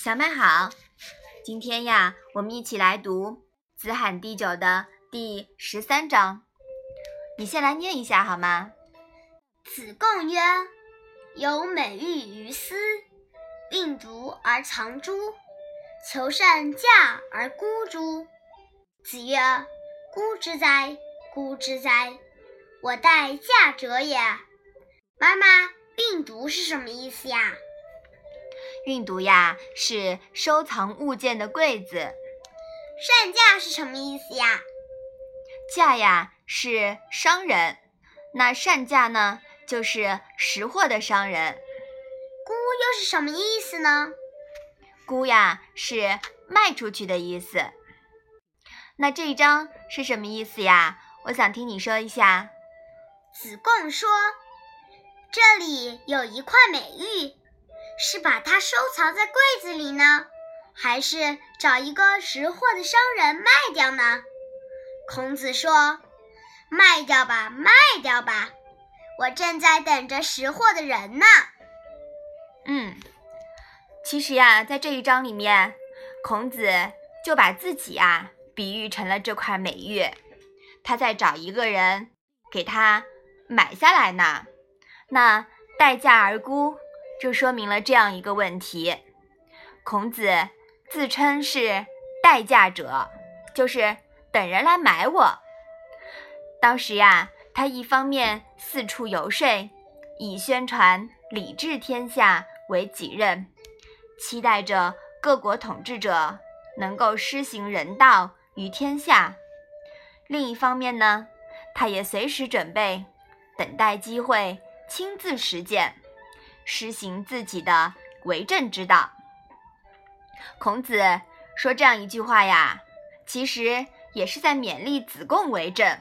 小麦好，今天呀，我们一起来读《子罕第九》的第十三章。你先来念一下好吗？子贡曰：“有美玉于斯，病毒而藏诸？求善价而沽诸？”子曰：“沽之哉，沽之哉！我待价者也。”妈妈，病毒是什么意思呀？运毒呀，是收藏物件的柜子。善价是什么意思呀？价呀，是商人。那善价呢，就是识货的商人。估又是什么意思呢？估呀，是卖出去的意思。那这一章是什么意思呀？我想听你说一下。子贡说：“这里有一块美玉。”是把它收藏在柜子里呢，还是找一个识货的商人卖掉呢？孔子说：“卖掉吧，卖掉吧，我正在等着识货的人呢。”嗯，其实呀，在这一章里面，孔子就把自己啊比喻成了这块美玉，他在找一个人给他买下来呢。那待价而沽。就说明了这样一个问题：孔子自称是待价者，就是等人来买我。当时呀，他一方面四处游说，以宣传礼治天下为己任，期待着各国统治者能够施行人道于天下；另一方面呢，他也随时准备，等待机会亲自实践。施行自己的为政之道。孔子说这样一句话呀，其实也是在勉励子贡为政，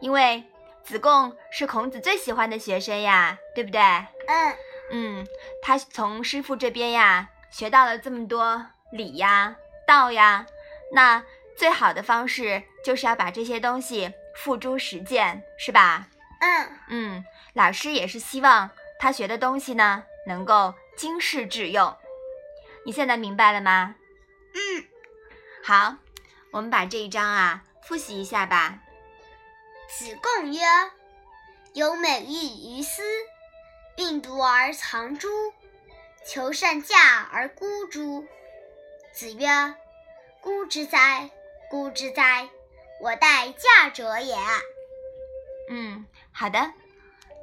因为子贡是孔子最喜欢的学生呀，对不对？嗯嗯，他从师傅这边呀学到了这么多礼呀、道呀，那最好的方式就是要把这些东西付诸实践，是吧？嗯嗯，老师也是希望。他学的东西呢，能够经世致用。你现在明白了吗？嗯，好，我们把这一章啊复习一下吧。子贡曰：“有美玉于斯，病毒而藏诸？求善价而沽诸？”子曰：“沽之哉，沽之哉！我待价者也。”嗯，好的。